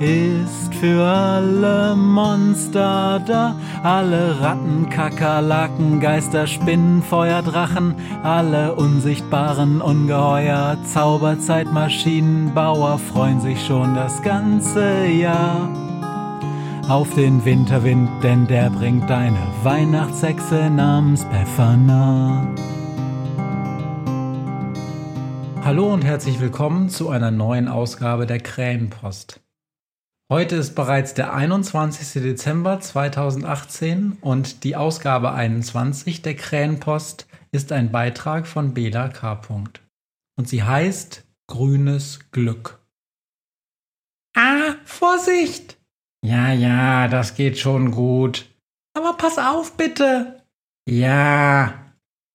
ist für alle Monster da, alle Ratten, Kakerlaken, Geister, Spinnen, Feuer, Drachen, alle unsichtbaren Ungeheuer, Zauberzeitmaschinenbauer freuen sich schon das ganze Jahr auf den Winterwind, denn der bringt deine Weihnachtshexe namens Befana. Hallo und herzlich willkommen zu einer neuen Ausgabe der Krähenpost. Heute ist bereits der 21. Dezember 2018 und die Ausgabe 21 der Krähenpost ist ein Beitrag von Bela K. Und sie heißt Grünes Glück. Ah, Vorsicht! Ja, ja, das geht schon gut. Aber pass auf, bitte! Ja.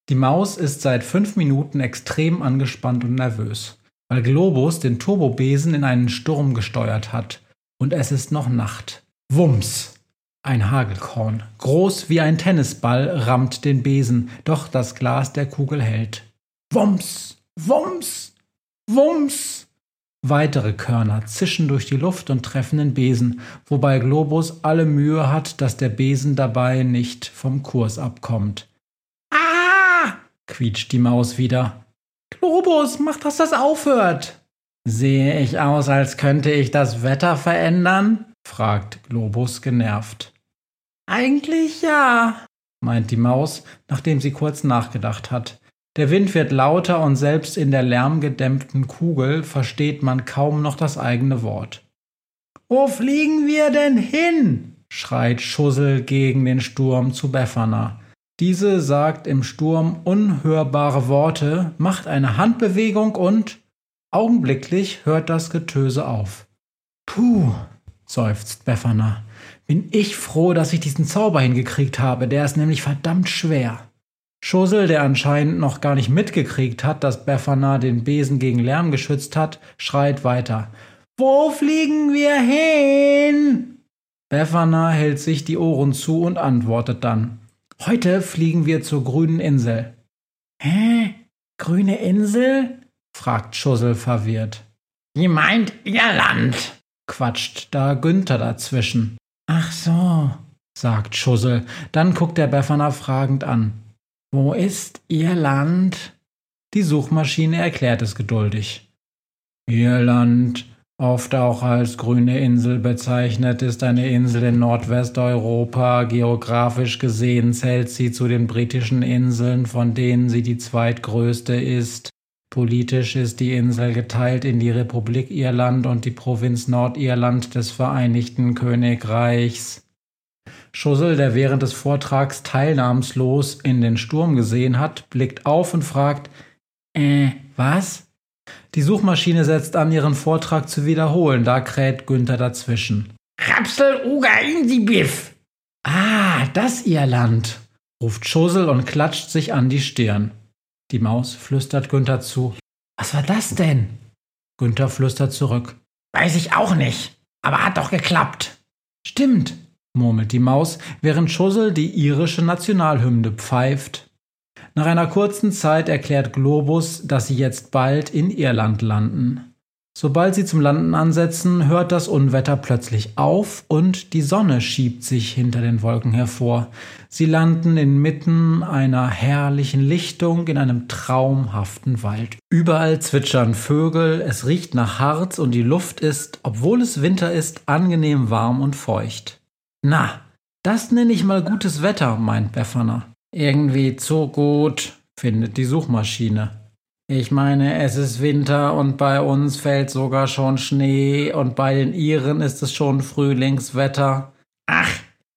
Die Maus ist seit fünf Minuten extrem angespannt und nervös, weil Globus den Turbobesen in einen Sturm gesteuert hat und es ist noch Nacht. Wumms! Ein Hagelkorn, groß wie ein Tennisball, rammt den Besen, doch das Glas der Kugel hält. Wumms! Wumms! Wumms! Weitere Körner zischen durch die Luft und treffen den Besen, wobei Globus alle Mühe hat, dass der Besen dabei nicht vom Kurs abkommt. Ah! quietscht die Maus wieder. Globus, mach, dass das aufhört! Sehe ich aus, als könnte ich das Wetter verändern? fragt Globus genervt. Eigentlich ja, meint die Maus, nachdem sie kurz nachgedacht hat. Der Wind wird lauter und selbst in der lärmgedämpften Kugel versteht man kaum noch das eigene Wort. Wo fliegen wir denn hin? schreit Schussel gegen den Sturm zu Befana. Diese sagt im Sturm unhörbare Worte, macht eine Handbewegung und Augenblicklich hört das Getöse auf. Puh, seufzt Befana. Bin ich froh, dass ich diesen Zauber hingekriegt habe, der ist nämlich verdammt schwer. Schussel, der anscheinend noch gar nicht mitgekriegt hat, dass Befana den Besen gegen Lärm geschützt hat, schreit weiter. Wo fliegen wir hin? Befana hält sich die Ohren zu und antwortet dann. Heute fliegen wir zur grünen Insel. Hä? Grüne Insel? Fragt Schussel verwirrt. Wie meint Irland? quatscht da Günther dazwischen. Ach so, sagt Schussel. Dann guckt der Befana fragend an. Wo ist Irland? Die Suchmaschine erklärt es geduldig. Irland, oft auch als grüne Insel bezeichnet, ist eine Insel in Nordwesteuropa. Geografisch gesehen zählt sie zu den britischen Inseln, von denen sie die zweitgrößte ist. Politisch ist die Insel geteilt in die Republik Irland und die Provinz Nordirland des Vereinigten Königreichs. Schussel, der während des Vortrags teilnahmslos in den Sturm gesehen hat, blickt auf und fragt, äh, was? Die Suchmaschine setzt an, ihren Vortrag zu wiederholen, da kräht Günther dazwischen. Rapsel Uga Biff! Ah, das Irland, ruft Schussel und klatscht sich an die Stirn. Die Maus flüstert Günther zu. Was war das denn? Günther flüstert zurück. Weiß ich auch nicht, aber hat doch geklappt. Stimmt, murmelt die Maus, während Schussel die irische Nationalhymne pfeift. Nach einer kurzen Zeit erklärt Globus, dass sie jetzt bald in Irland landen. Sobald sie zum Landen ansetzen, hört das Unwetter plötzlich auf und die Sonne schiebt sich hinter den Wolken hervor. Sie landen inmitten einer herrlichen Lichtung in einem traumhaften Wald. Überall zwitschern Vögel, es riecht nach Harz und die Luft ist, obwohl es Winter ist, angenehm warm und feucht. Na, das nenne ich mal gutes Wetter, meint Befana. Irgendwie zu gut, findet die Suchmaschine. Ich meine, es ist Winter und bei uns fällt sogar schon Schnee und bei den Iren ist es schon Frühlingswetter. Ach,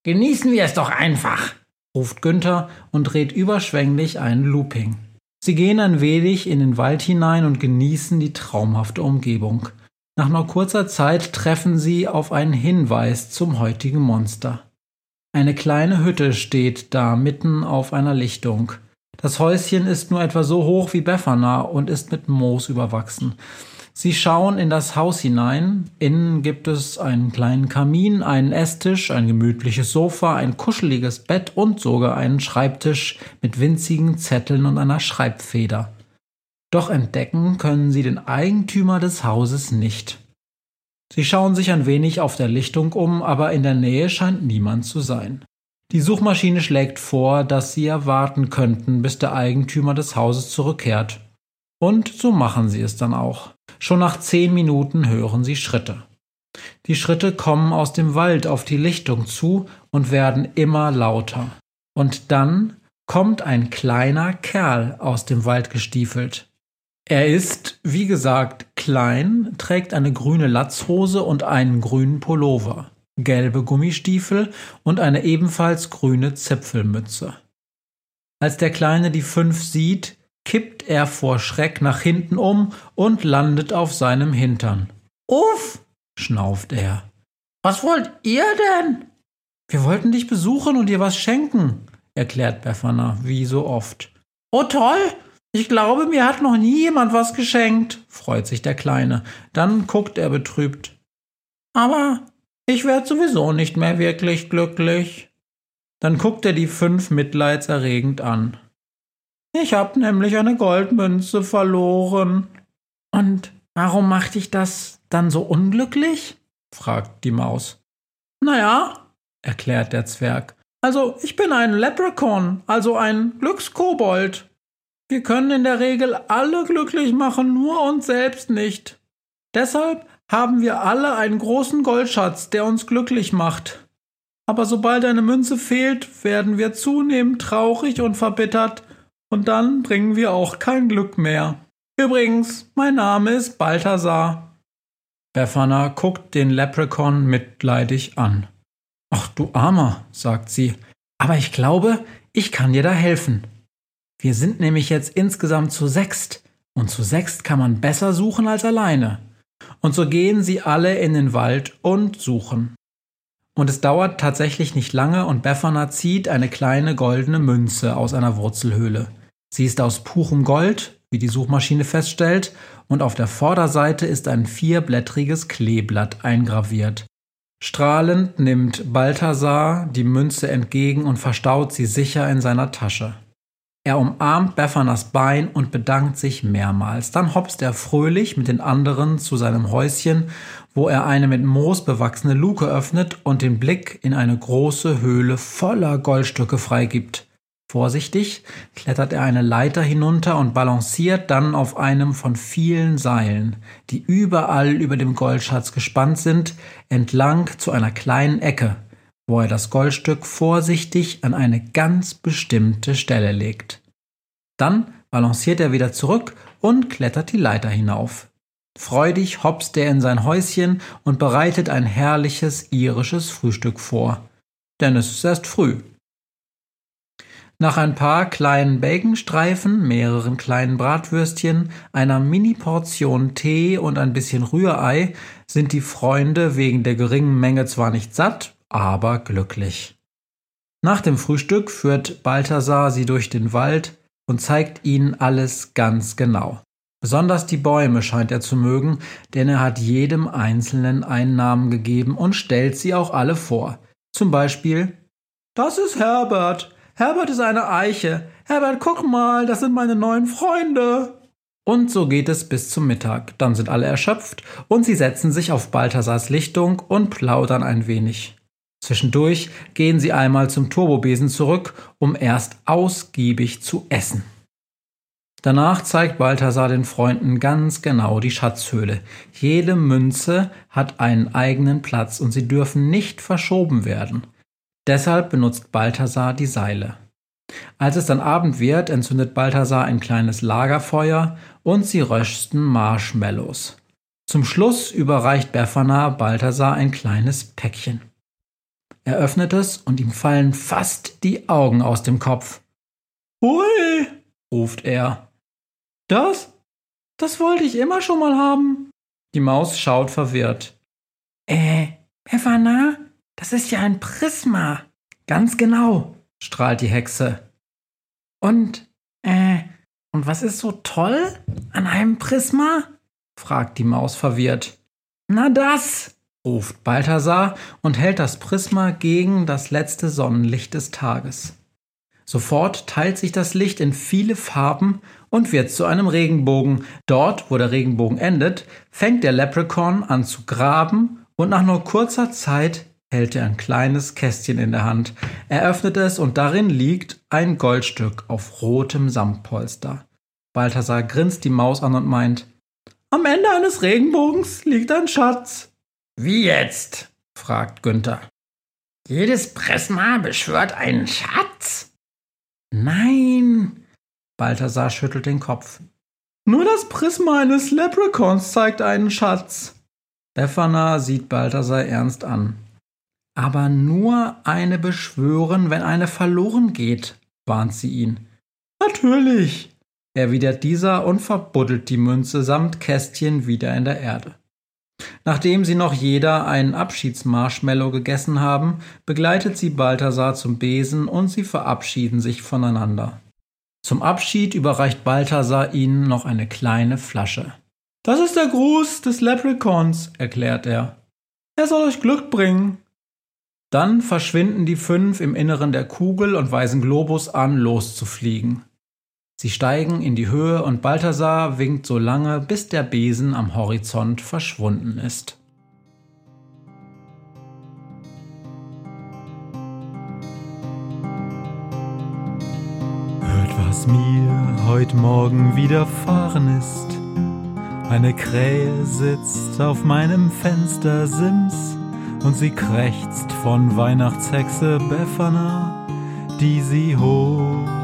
genießen wir es doch einfach, ruft Günther und dreht überschwänglich einen Looping. Sie gehen ein wenig in den Wald hinein und genießen die traumhafte Umgebung. Nach nur kurzer Zeit treffen sie auf einen Hinweis zum heutigen Monster. Eine kleine Hütte steht da mitten auf einer Lichtung. Das Häuschen ist nur etwa so hoch wie Befana und ist mit Moos überwachsen. Sie schauen in das Haus hinein. Innen gibt es einen kleinen Kamin, einen Esstisch, ein gemütliches Sofa, ein kuscheliges Bett und sogar einen Schreibtisch mit winzigen Zetteln und einer Schreibfeder. Doch entdecken können sie den Eigentümer des Hauses nicht. Sie schauen sich ein wenig auf der Lichtung um, aber in der Nähe scheint niemand zu sein. Die Suchmaschine schlägt vor, dass sie erwarten könnten, bis der Eigentümer des Hauses zurückkehrt. Und so machen sie es dann auch. Schon nach zehn Minuten hören sie Schritte. Die Schritte kommen aus dem Wald auf die Lichtung zu und werden immer lauter. Und dann kommt ein kleiner Kerl aus dem Wald gestiefelt. Er ist, wie gesagt, klein, trägt eine grüne Latzhose und einen grünen Pullover gelbe Gummistiefel und eine ebenfalls grüne Zipfelmütze. Als der Kleine die fünf sieht, kippt er vor Schreck nach hinten um und landet auf seinem Hintern. Uff, schnauft er. Was wollt ihr denn? Wir wollten dich besuchen und dir was schenken, erklärt Befana, wie so oft. Oh toll, ich glaube, mir hat noch nie jemand was geschenkt, freut sich der Kleine. Dann guckt er betrübt. Aber ich werde sowieso nicht mehr wirklich glücklich. Dann guckt er die fünf mitleidserregend an. Ich hab nämlich eine Goldmünze verloren. Und warum macht dich das dann so unglücklich? fragt die Maus. Naja, erklärt der Zwerg. Also, ich bin ein Leprechaun, also ein Glückskobold. Wir können in der Regel alle glücklich machen, nur uns selbst nicht. Deshalb haben wir alle einen großen Goldschatz, der uns glücklich macht. Aber sobald eine Münze fehlt, werden wir zunehmend traurig und verbittert, und dann bringen wir auch kein Glück mehr. Übrigens, mein Name ist Balthasar. Befana guckt den Leprechaun mitleidig an. Ach du Armer, sagt sie, aber ich glaube, ich kann dir da helfen. Wir sind nämlich jetzt insgesamt zu sechst, und zu sechst kann man besser suchen als alleine. Und so gehen sie alle in den Wald und suchen. Und es dauert tatsächlich nicht lange und Befana zieht eine kleine goldene Münze aus einer Wurzelhöhle. Sie ist aus purem Gold, wie die Suchmaschine feststellt, und auf der Vorderseite ist ein vierblättriges Kleeblatt eingraviert. Strahlend nimmt Balthasar die Münze entgegen und verstaut sie sicher in seiner Tasche. Er umarmt Beffanas Bein und bedankt sich mehrmals. Dann hopst er fröhlich mit den anderen zu seinem Häuschen, wo er eine mit Moos bewachsene Luke öffnet und den Blick in eine große Höhle voller Goldstücke freigibt. Vorsichtig klettert er eine Leiter hinunter und balanciert dann auf einem von vielen Seilen, die überall über dem Goldschatz gespannt sind, entlang zu einer kleinen Ecke, wo er das Goldstück vorsichtig an eine ganz bestimmte Stelle legt. Dann balanciert er wieder zurück und klettert die Leiter hinauf. Freudig hopst er in sein Häuschen und bereitet ein herrliches irisches Frühstück vor. Denn es ist erst früh. Nach ein paar kleinen Baconstreifen, mehreren kleinen Bratwürstchen, einer Mini-Portion Tee und ein bisschen Rührei sind die Freunde wegen der geringen Menge zwar nicht satt, aber glücklich. Nach dem Frühstück führt Balthasar sie durch den Wald und zeigt ihnen alles ganz genau. Besonders die Bäume scheint er zu mögen, denn er hat jedem Einzelnen einen Namen gegeben und stellt sie auch alle vor. Zum Beispiel Das ist Herbert. Herbert ist eine Eiche. Herbert, guck mal, das sind meine neuen Freunde. Und so geht es bis zum Mittag. Dann sind alle erschöpft und sie setzen sich auf Balthasars Lichtung und plaudern ein wenig. Zwischendurch gehen sie einmal zum Turbobesen zurück, um erst ausgiebig zu essen. Danach zeigt Balthasar den Freunden ganz genau die Schatzhöhle. Jede Münze hat einen eigenen Platz und sie dürfen nicht verschoben werden. Deshalb benutzt Balthasar die Seile. Als es dann Abend wird, entzündet Balthasar ein kleines Lagerfeuer und sie rösten Marshmallows. Zum Schluss überreicht Befana Balthasar ein kleines Päckchen. Er öffnet es und ihm fallen fast die Augen aus dem Kopf. Hui, ruft er. Das? Das wollte ich immer schon mal haben. Die Maus schaut verwirrt. Äh, Befana, das ist ja ein Prisma. Ganz genau, strahlt die Hexe. Und, äh, und was ist so toll an einem Prisma? fragt die Maus verwirrt. Na das, ruft Balthasar und hält das Prisma gegen das letzte Sonnenlicht des Tages. Sofort teilt sich das Licht in viele Farben und wird zu einem Regenbogen. Dort, wo der Regenbogen endet, fängt der Leprechaun an zu graben und nach nur kurzer Zeit hält er ein kleines Kästchen in der Hand. Er öffnet es und darin liegt ein Goldstück auf rotem Samtpolster. Balthasar grinst die Maus an und meint, am Ende eines Regenbogens liegt ein Schatz. Wie jetzt? fragt Günther. Jedes Prisma beschwört einen Schatz? Nein, Balthasar schüttelt den Kopf. Nur das Prisma eines Leprechauns zeigt einen Schatz. Befana sieht Balthasar ernst an. Aber nur eine beschwören, wenn eine verloren geht, warnt sie ihn. Natürlich, erwidert dieser und verbuddelt die Münze samt Kästchen wieder in der Erde. Nachdem sie noch jeder einen Abschiedsmarshmallow gegessen haben, begleitet sie Balthasar zum Besen und sie verabschieden sich voneinander. Zum Abschied überreicht Balthasar ihnen noch eine kleine Flasche. Das ist der Gruß des Leprechauns, erklärt er. Er soll euch Glück bringen. Dann verschwinden die fünf im Inneren der Kugel und weisen Globus an, loszufliegen. Sie steigen in die Höhe und Balthasar winkt so lange, bis der Besen am Horizont verschwunden ist. Hört, was mir heute Morgen widerfahren ist. Eine Krähe sitzt auf meinem Fenstersims und sie krächzt von Weihnachtshexe Befana, die sie hoch